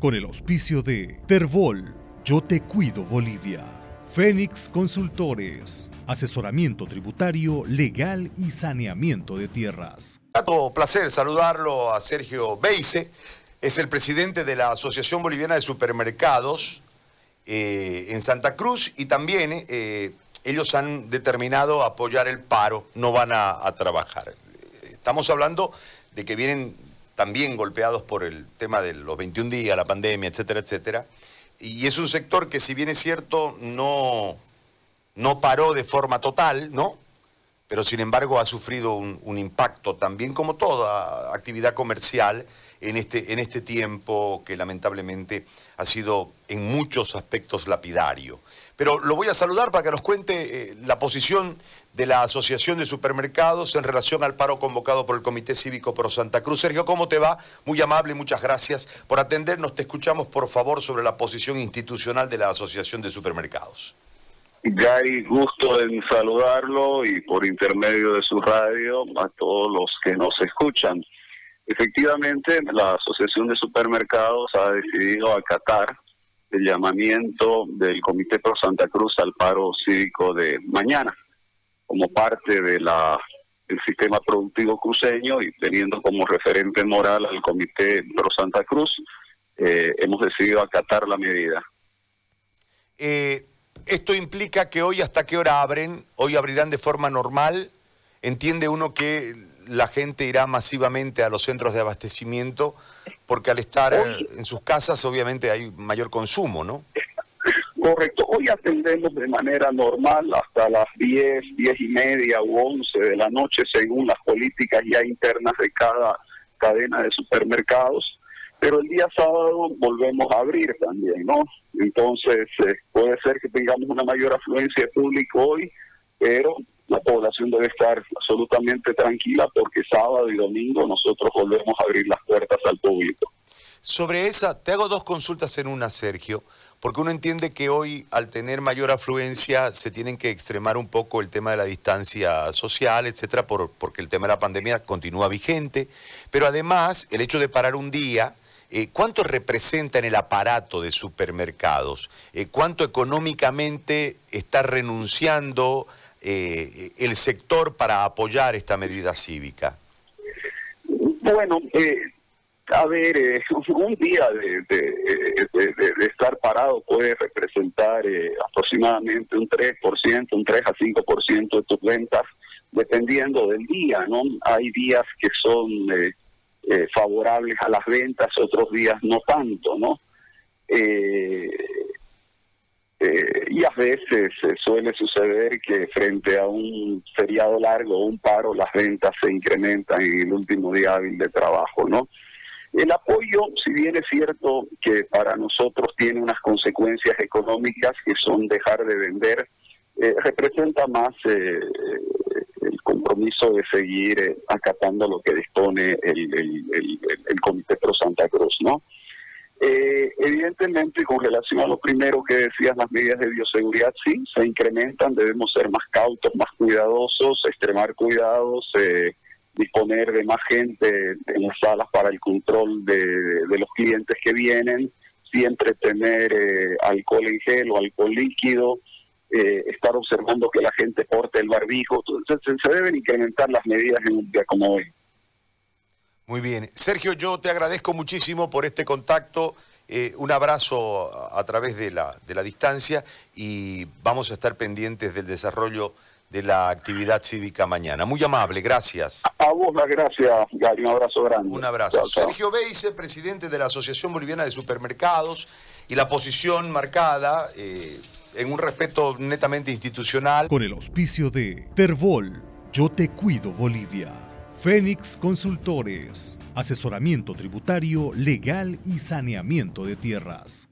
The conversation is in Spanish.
con el auspicio de Terbol, Yo Te Cuido Bolivia, Fénix Consultores, asesoramiento tributario, legal y saneamiento de tierras. Un placer saludarlo a Sergio Beise, es el presidente de la Asociación Boliviana de Supermercados eh, en Santa Cruz y también eh, ellos han determinado apoyar el paro, no van a trabajar. Estamos hablando de que vienen también golpeados por el tema de los 21 días, la pandemia, etcétera, etcétera. Y es un sector que, si bien es cierto, no, no paró de forma total, ¿no? Pero sin embargo ha sufrido un, impacto también, como toda actividad comercial, en este, en este tiempo que lamentablemente ha sido en muchos aspectos lapidario. Pero lo voy a saludar para que nos cuente eh, la posición de la Asociación de Supermercados en relación al paro convocado por el Comité Cívico Pro Santa Cruz. Sergio, ¿cómo te va? Muy amable, muchas gracias por atendernos. Te escuchamos, por favor, sobre la posición institucional de la Asociación de Supermercados. Gay, gusto en saludarlo y por intermedio de su radio a todos los que nos escuchan. Efectivamente, la Asociación de Supermercados ha decidido acatar el llamamiento del Comité Pro Santa Cruz al paro cívico de mañana como parte de la el sistema productivo cruceño y teniendo como referente moral al Comité Pro Santa Cruz, eh, hemos decidido acatar la medida. Esto implica que hoy hasta qué hora abren, hoy abrirán de forma normal, entiende uno que la gente irá masivamente a los centros de abastecimiento, porque al estar en sus casas obviamente hay mayor consumo, ¿no? Correcto, hoy atendemos de manera normal hasta las 10, 10 y media u 11 de la noche según las políticas ya internas de cada cadena de supermercados, pero el día sábado volvemos a abrir también, ¿no? Entonces eh, puede ser que tengamos una mayor afluencia de público hoy, pero la población debe estar absolutamente tranquila porque sábado y domingo nosotros volvemos a abrir las puertas al público. Sobre esa, te hago dos consultas en una, Sergio porque uno entiende que hoy al tener mayor afluencia se tienen que extremar un poco el tema de la distancia social, etcétera, por, porque el tema de la pandemia continúa vigente, pero además el hecho de parar un día, eh, ¿cuánto representa en el aparato de supermercados? Eh, ¿Cuánto económicamente está renunciando eh, el sector para apoyar esta medida cívica? Bueno, a ver, eh, un día de, estar parado puede representar eh, aproximadamente un 3%, un 3 a 5% de tus ventas, dependiendo del día, ¿no? Hay días que son eh, favorables a las ventas, otros días no tanto, ¿no? y a veces suele suceder que frente a un feriado largo o un paro, las ventas se incrementan en el último día hábil de trabajo, ¿no? El apoyo, si bien es cierto que para nosotros tiene unas consecuencias económicas que son dejar de vender, eh, representa más eh, el compromiso de seguir eh, acatando lo que dispone el, el, Comité Pro Santa Cruz, ¿no? evidentemente, con relación a lo primero que decías, las medidas de bioseguridad sí se incrementan, debemos ser más cautos, más cuidadosos, extremar cuidados, eh, disponer de más gente en las salas para el control de, los clientes que vienen, siempre tener eh, alcohol en gel o alcohol líquido, eh, estar observando que la gente porte el barbijo. Entonces, se deben incrementar las medidas en un día como hoy. Muy bien. Sergio, yo te agradezco muchísimo por este contacto. Eh, un abrazo a, través de la, de la distancia y vamos a estar pendientes del desarrollo de la actividad cívica mañana. Muy amable, gracias. A vos las gracias, Gary, un abrazo grande. Un abrazo. Sergio Beise, presidente de la Asociación Boliviana de Supermercados, y la posición marcada eh, en un respeto netamente institucional. Con el auspicio de Terbol, Yo Te Cuido Bolivia, Fénix Consultores, asesoramiento tributario, legal y saneamiento de tierras.